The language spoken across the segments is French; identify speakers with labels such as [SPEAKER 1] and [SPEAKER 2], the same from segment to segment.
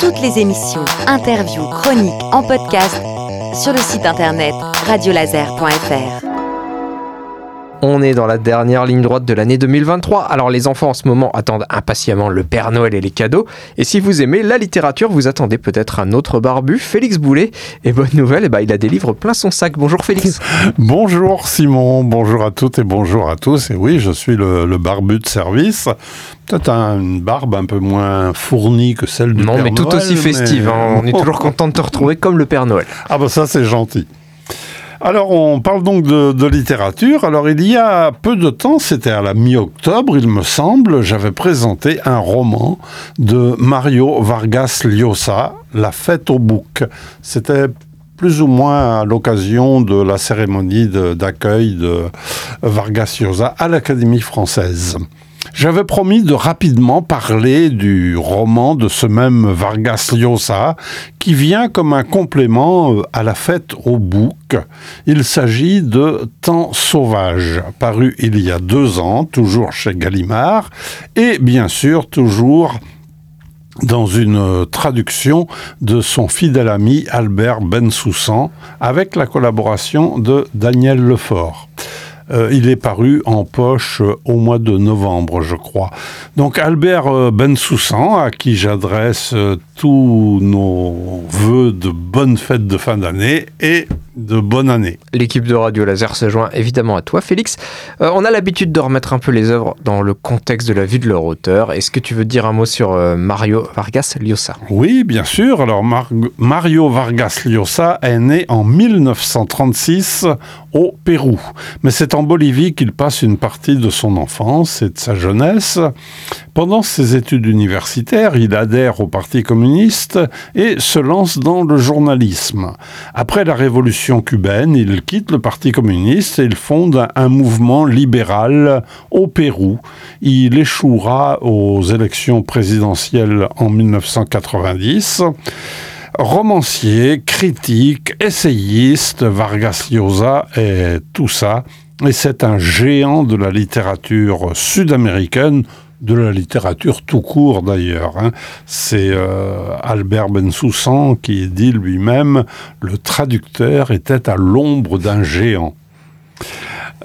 [SPEAKER 1] Toutes les émissions, interviews, chroniques en podcast sur le site internet radiolaser.fr.
[SPEAKER 2] On est dans la dernière ligne droite de l'année 2023. Alors les enfants en ce moment attendent impatiemment le Père Noël et les cadeaux. Et si vous aimez la littérature, vous attendez peut-être un autre barbu, Félix Boulet. Et bonne nouvelle, eh ben, il a des livres plein son sac. Bonjour Félix.
[SPEAKER 3] bonjour Simon, bonjour à toutes et bonjour à tous. Et oui, je suis le, barbu de service. Peut-être une barbe un peu moins fournie que celle du
[SPEAKER 2] non,
[SPEAKER 3] Père
[SPEAKER 2] Noël. Non, mais tout aussi festive. Hein. On est toujours content de te retrouver comme le Père Noël.
[SPEAKER 3] Ah bah ça c'est gentil. Alors, on parle donc de, littérature. Alors, il y a peu de temps, c'était à la mi-octobre, il me semble, j'avais présenté un roman de Mario Vargas Llosa, La fête au bouc. C'était plus ou moins à l'occasion de la cérémonie d'accueil de Vargas Llosa à l'Académie française. J'avais promis de rapidement parler du roman de ce même Vargas Llosa qui vient comme un complément euh, à la fête au bouc. Il s'agit de Temps sauvage, paru il y a deux ans, toujours chez Gallimard, et bien sûr toujours dans une traduction de son fidèle ami Albert Bensoussan, avec la collaboration de Daniel Lefort. Euh, il est paru en poche euh, au mois de novembre, je crois. Donc Albert euh, Bensoussan, à qui j'adresse tous nos voeux de bonnes fêtes de fin d'année et de bonne année.
[SPEAKER 2] L'équipe de Radio Laser se joint évidemment à toi, Félix. on a l'habitude de remettre un peu les œuvres dans le contexte de la vie de leur auteur. Est-ce que tu veux dire un mot sur Mario Vargas Llosa?
[SPEAKER 3] Oui, bien sûr. Alors Mario Vargas Llosa est né en 1936 au Pérou, mais c'est en Bolivie qu'il passe une partie de son enfance et de sa jeunesse. Pendant ses études universitaires, il adhère au Parti communiste et se lance dans le journalisme. Après la révolution cubaine, il quitte le Parti communiste et il fonde un mouvement libéral au Pérou. Il échouera aux élections présidentielles en 1990 romancier, critique, essayiste, Vargas Llosa et tout ça et c'est un géant de la littérature sud-américaine, de la littérature tout court d'ailleurs. Hein. C'est euh, Albert Bensoussan qui dit lui-même le traducteur était à l'ombre d'un géant.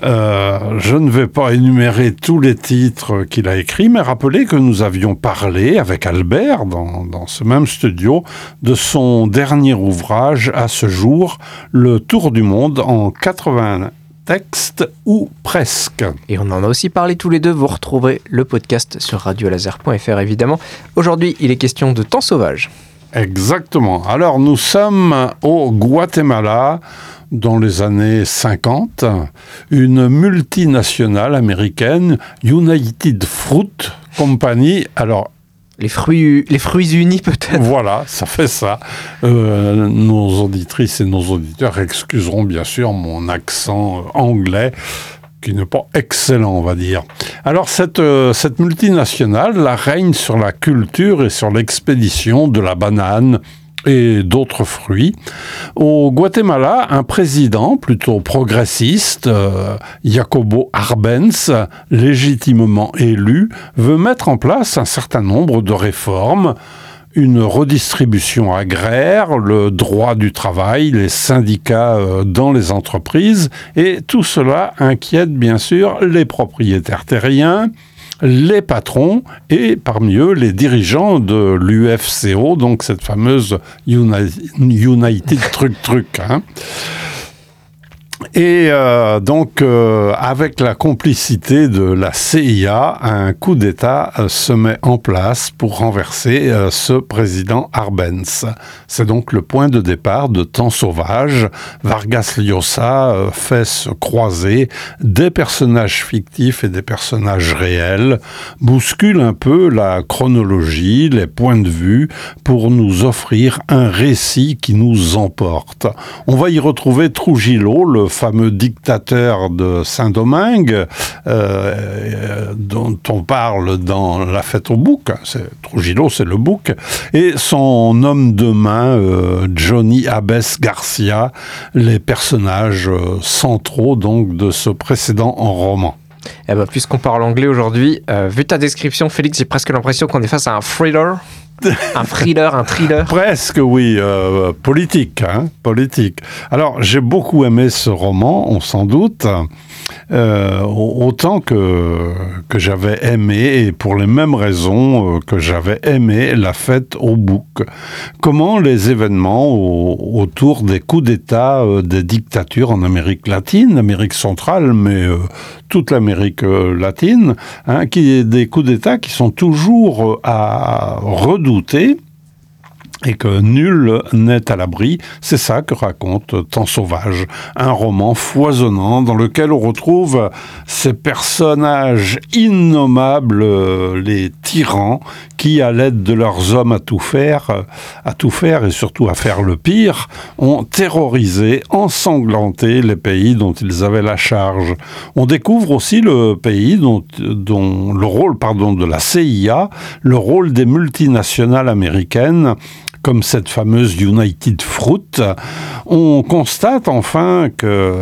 [SPEAKER 3] Euh, je ne vais pas énumérer tous les titres qu'il a écrits, mais rappelez que nous avions parlé avec Albert dans, ce même studio de son dernier ouvrage à ce jour, Le Tour du Monde en 80 texte ou presque.
[SPEAKER 2] Et on en a aussi parlé tous les deux. Vous retrouverez le podcast sur radiolaser.fr évidemment. Aujourd'hui, il est question de temps sauvage.
[SPEAKER 3] Exactement. Alors, nous sommes au Guatemala dans les années 50. Une multinationale américaine, United Fruit Company, alors
[SPEAKER 2] les fruits, les fruits unis peut-être.
[SPEAKER 3] Voilà, ça fait ça. Euh, nos auditrices et nos auditeurs excuseront bien sûr mon accent euh, anglais qui n'est pas excellent, on va dire. Alors cette, euh, cette multinationale la règne sur la culture et sur l'expédition de la banane, et d'autres fruits. Au Guatemala, un président plutôt progressiste, euh, Jacobo Arbenz, légitimement élu, veut mettre en place un certain nombre de réformes une redistribution agraire, le droit du travail, les syndicats euh, dans les entreprises, et tout cela inquiète bien sûr les propriétaires terriens, les patrons et parmi eux les dirigeants de l'UFCO, donc cette fameuse United Truc Truc. Hein. Et euh, donc, euh, avec la complicité de la CIA, un coup d'État euh, se met en place pour renverser ce président Arbenz. C'est donc le point de départ de Temps sauvage. Vargas Llosa fait se croiser des personnages fictifs et des personnages réels, bouscule un peu la chronologie, les points de vue, pour nous offrir un récit qui nous emporte. On va y retrouver Trujillo, le fameux dictateur de Saint-Domingue, euh, dont on parle dans La fête au bouc, c'est, Trujillo c'est le bouc, et son homme de main, euh, Johnny Abes Garcia, les personnages euh, centraux donc de ce précédent en roman.
[SPEAKER 2] Eh ben, puisqu'on parle anglais aujourd'hui, vu ta description, Félix, j'ai presque l'impression qu'on est face à un thriller. Un thriller, un thriller
[SPEAKER 3] Presque, oui, euh, politique, hein, politique. Alors, j'ai beaucoup aimé ce roman, on s'en doute, euh, autant que, j'avais aimé, et pour les mêmes raisons euh, que j'avais aimé La fête au bouc. Comment les événements au- autour des coups d'État euh, des dictatures en Amérique latine, Amérique centrale, mais toute l'Amérique latine, hein, des coups d'État qui sont toujours à redouter et que nul n'est à l'abri. C'est ça que raconte Temps sauvage, un roman foisonnant dans lequel on retrouve ces personnages innommables, les tyrans, qui, à l'aide de leurs hommes à tout faire, à tout faire et surtout à faire le pire, ont terrorisé, ensanglanté les pays dont ils avaient la charge. On découvre aussi le pays dont, dont le rôle, pardon, de la CIA, le rôle des multinationales américaines comme cette fameuse United Fruit, on constate enfin que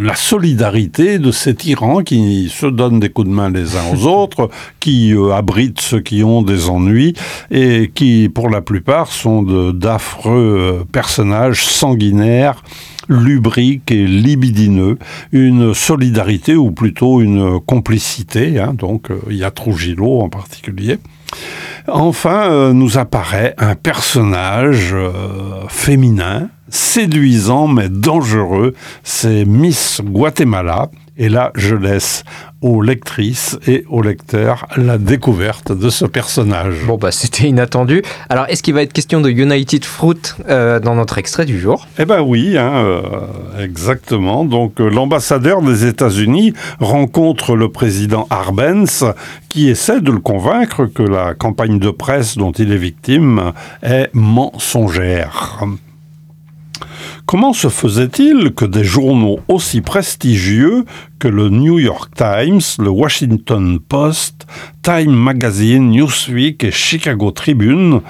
[SPEAKER 3] la solidarité de ces tyrans qui se donnent des coups de main les uns aux autres, qui euh, abritent ceux qui ont des ennuis et qui, pour la plupart, sont d'affreux euh, personnages sanguinaires lubrique et libidineux, une solidarité ou plutôt une complicité, hein, donc euh, il y a Trujillo en particulier. Enfin, euh, nous apparaît un personnage euh, féminin, séduisant mais dangereux, c'est Miss Guatemala. Et là, je laisse aux lectrices et aux lecteurs la découverte de ce personnage.
[SPEAKER 2] Bon, bah, c'était inattendu. Alors, est-ce qu'il va être question de United Fruit euh, dans notre extrait du jour?
[SPEAKER 3] Eh ben oui, hein, euh, exactement. Donc euh, l'ambassadeur des États-Unis rencontre le président Arbenz qui essaie de le convaincre que la campagne de presse dont il est victime est mensongère. Comment se faisait-il que des journaux aussi prestigieux que le New York Times, le Washington Post, Time Magazine, Newsweek et Chicago Tribune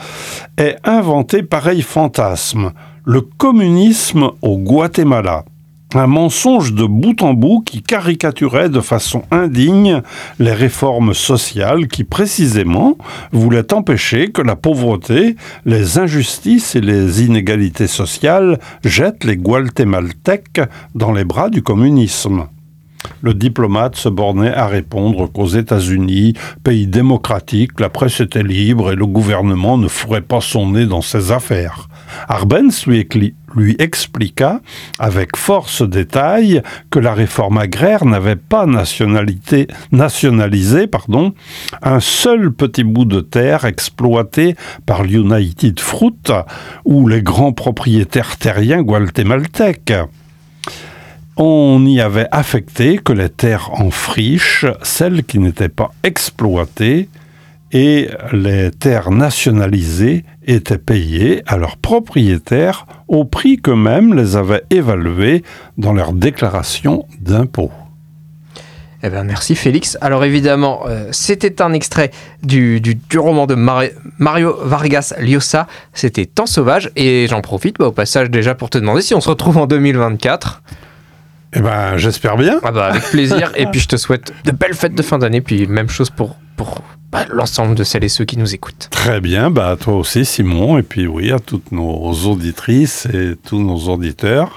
[SPEAKER 3] aient inventé pareil fantasme Le communisme au Guatemala? Un mensonge de bout en bout qui caricaturait de façon indigne les réformes sociales qui précisément voulaient empêcher que la pauvreté, les injustices et les inégalités sociales jettent les Guatémaltèques dans les bras du communisme. Le diplomate se bornait à répondre qu'aux États-Unis, pays démocratique, la presse était libre et le gouvernement ne ferait pas son nez dans ses affaires. Arbenz lui, lui expliqua avec force détail que la réforme agraire n'avait pas nationalisé pardon, un seul petit bout de terre exploité par l'United Fruit ou les grands propriétaires terriens guatémaltèques. On y avait affecté que les terres en friche, celles qui n'étaient pas exploitées, et les terres nationalisées étaient payées à leurs propriétaires au prix qu'eux-mêmes les avaient évaluées dans leur déclaration d'impôt.
[SPEAKER 2] Eh ben, merci Félix. Alors évidemment, euh, c'était un extrait du, du, du roman de Mari- Mario Vargas Llosa. C'était Temps sauvage. Et j'en profite bah, au passage déjà pour te demander si on se retrouve en 2024.
[SPEAKER 3] Eh ben, j'espère bien.
[SPEAKER 2] Ah bah, avec plaisir. et puis je te souhaite de belles fêtes de fin d'année. Puis même chose pour, pour bah, l'ensemble de celles et ceux qui nous écoutent.
[SPEAKER 3] Très bien, bah, toi aussi Simon, et puis oui, à toutes nos auditrices et tous nos auditeurs.